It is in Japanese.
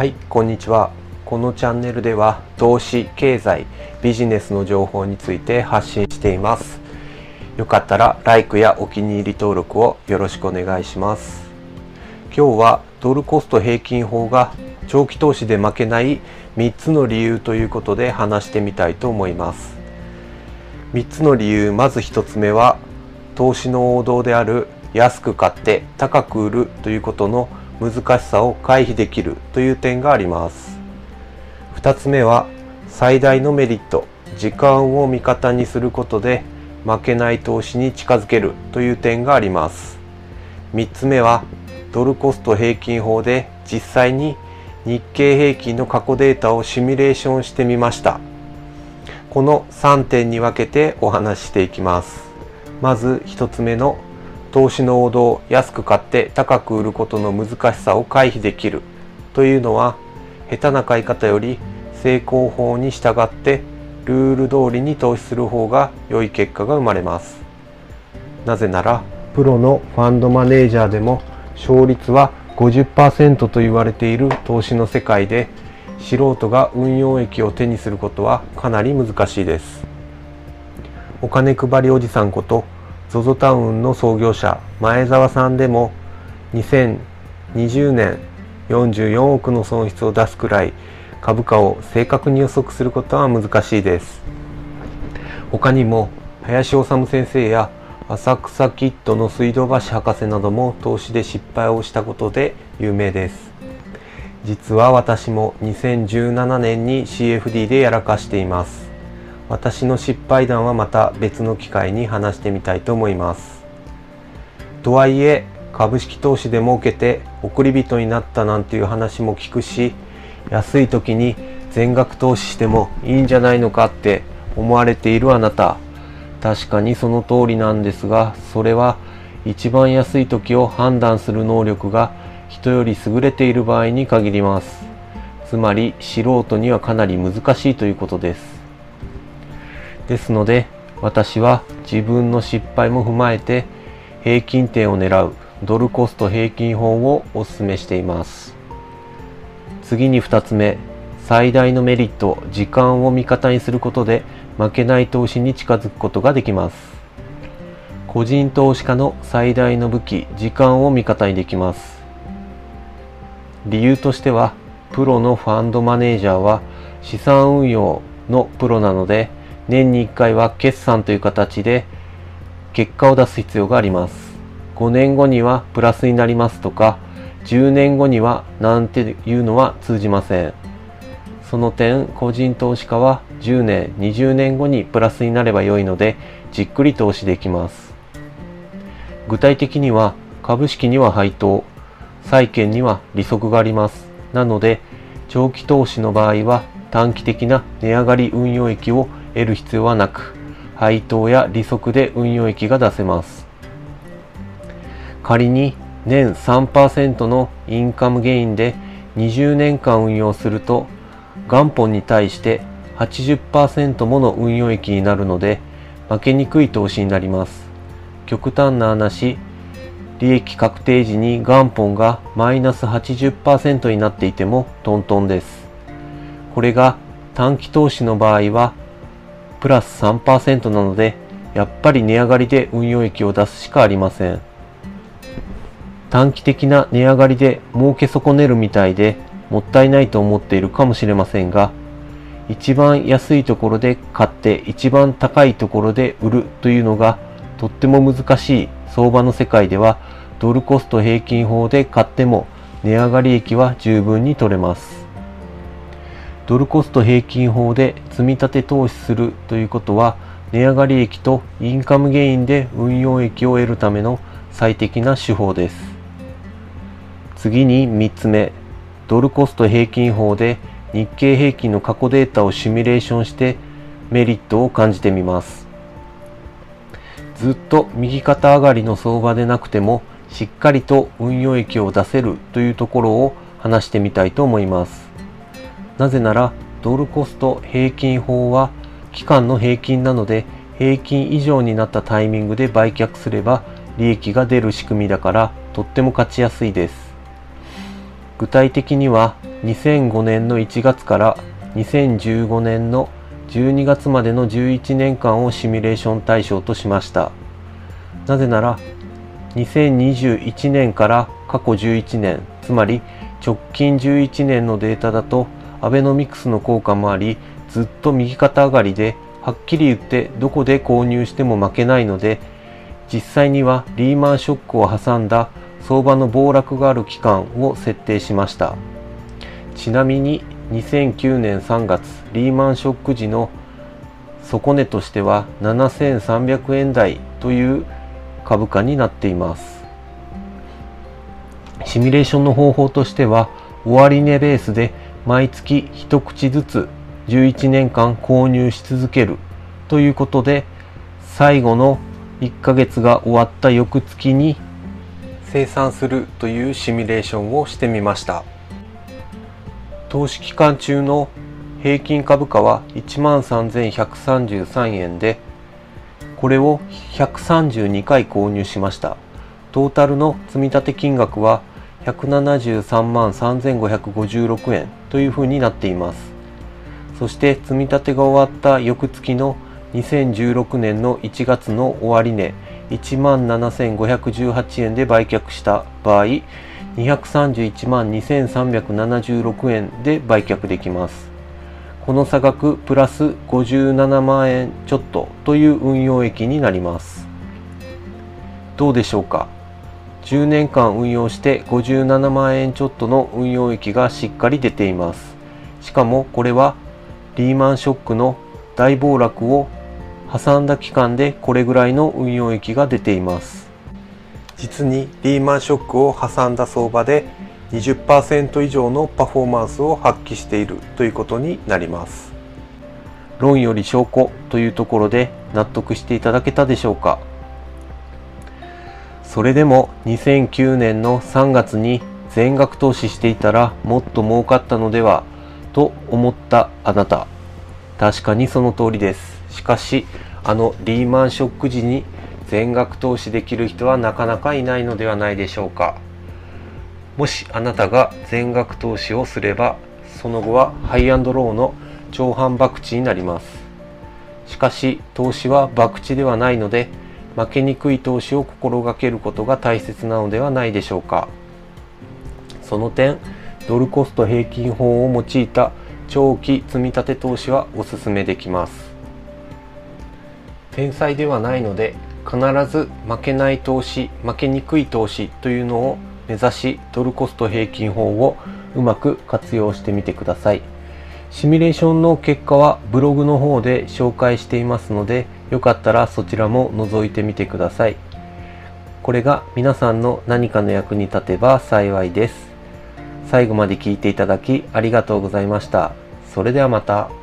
はいこんにちは。このチャンネルでは投資経済ビジネスの情報について発信しています。よかったら LIKE やお気に入り登録をよろしくお願いします。今日はドルコスト平均法が長期投資で負けない3つの理由ということで話してみたいと思います。3つの理由まず1つ目は投資の王道である安く買って高く売るということの難しさを回避できるという点があります。2つ目は最大のメリット時間を味方にすることで負けない投資に近づけるという点があります。3つ目はドルコスト平均法で実際に日経平均の過去データをシミュレーションしてみました。この3点に分けてお話ししていきます。まず1つ目の投資の王道安く買って高く売ることの難しさを回避できるというのは下手な買い方より成功法に従ってルール通りに投資する方が良い結果が生まれます。なぜならプロのファンドマネージャーでも勝率は50%と言われている投資の世界で素人が運用益を手にすることはかなり難しいです。お金配りおじさんこと ZOZO タウンの創業者前澤さんでも2020年44億の損失を出すくらい株価を正確に予測することは難しいです。他にも林修先生や浅草キッドの水道橋博士なども投資で失敗をしたことで有名です。実は私も2017年に CFD でやらかしています。私の失敗談はまた別の機会に話してみたいと思います。とはいえ株式投資で儲けて送り人になったなんていう話も聞くし安い時に全額投資してもいいんじゃないのかって思われているあなた。確かにその通りなんですがそれは一番安い時を判断する能力が人より優れている場合に限ります。つまり素人にはかなり難しいということです。ですので私は自分の失敗も踏まえて平均点を狙うドルコスト平均法をお勧めしています。次に2つ目最大のメリット時間を味方にすることで負けない投資に近づくことができます。個人投資家の最大の武器時間を味方にできます。理由としてはプロのファンドマネージャーは資産運用のプロなので年に1回は決算という形で結果を出す必要があります。5年後にはプラスになりますとか、10年後にはなんていうのは通じません。その点、個人投資家は10年、20年後にプラスになれば良いので、じっくり投資できます。具体的には、株式には配当、債券には利息があります。なので、長期投資の場合は短期的な値上がり運用益を得る必要はなく、配当や利息で運用益が出せます。仮に年3%のインカムゲインで20年間運用すると、元本に対して80%もの運用益になるので、負けにくい投資になります。極端な話、利益確定時に元本がマイナス80%になっていてもトントンです。これが短期投資の場合はプラス3%なので、やっぱり値上がりで運用益を出すしかありません。短期的な値上がりで儲け損ねるみたいでもったいないと思っているかもしれませんが、一番安いところで買って一番高いところで売るというのがとっても難しい相場の世界ではドルコスト平均法で買っても値上がり益は十分に取れます。ドルコスト平均法で積み立て投資するということは値上がり益とインカムゲインで運用益を得るための最適な手法です。次に3つ目ドルコスト平均法で日経平均の過去データをシミュレーションしてメリットを感じてみます。ずっと右肩上がりの相場でなくてもしっかりと運用益を出せるというところを話してみたいと思います。なぜならドルコスト平均法は期間の平均なので平均以上になったタイミングで売却すれば利益が出る仕組みだからとっても勝ちやすいです。具体的には2005年の1月から2015年の12月までの11年間をシミュレーション対象としましたなぜなら2021年から過去11年つまり直近11年のデータだとアベノミクスの効果もありずっと右肩上がりではっきり言ってどこで購入しても負けないので実際にはリーマンショックを挟んだ相場の暴落がある期間を設定しました。ちなみに2009年3月リーマンショック時の底値としては7300円台という株価になっています。シミュレーションの方法としては終値ベースで毎月一口ずつ11年間購入し続ける。ということで最後の1ヶ月が終わった翌月に生産するというシミュレーションをしてみました。投資期間中の平均株価は13,133円でこれを132回購入しました。トータルの積立金額は173万3556円というふうになっています。そして積み立てが終わった翌月の2016年の1月の終値1万7518円で売却した場合231万2376円で売却できます。この差額プラス57万円ちょっとという運用益になります。どうでしょうか？10年間運用して57万円ちょっとの運用益がしっかり出ています。しかもこれはリーマンショックの大暴落を挟んだ期間でこれぐらいの運用益が出ています。実にリーマンショックを挟んだ相場で20%以上のパフォーマンスを発揮しているということになります。論より証拠というところで納得していただけたでしょうか？それでも2009年の3月に全額投資していたらもっと儲かったのではと思ったあなた。確かにその通りです。しかしあのリーマンショック時に全額投資できる人はなかなかいないのではないでしょうか。もしあなたが全額投資をすればその後はハイアンドローの長反博打になります。しかし投資は博打ではないので負けにくい投資を心がけることが大切なのではないでしょうか。その点ドルコスト平均法を用いた長期積立投資はお勧めできます。天才ではないので必ず負けない投資負けにくい投資というのを目指しドルコスト平均法をうまく活用してみてください。シミュレーションの結果はブログの方で紹介していますのでよかったらそちらも覗いてみてくださいこれが皆さんの何かの役に立てば幸いです最後まで聞いていただきありがとうございました。それではまた。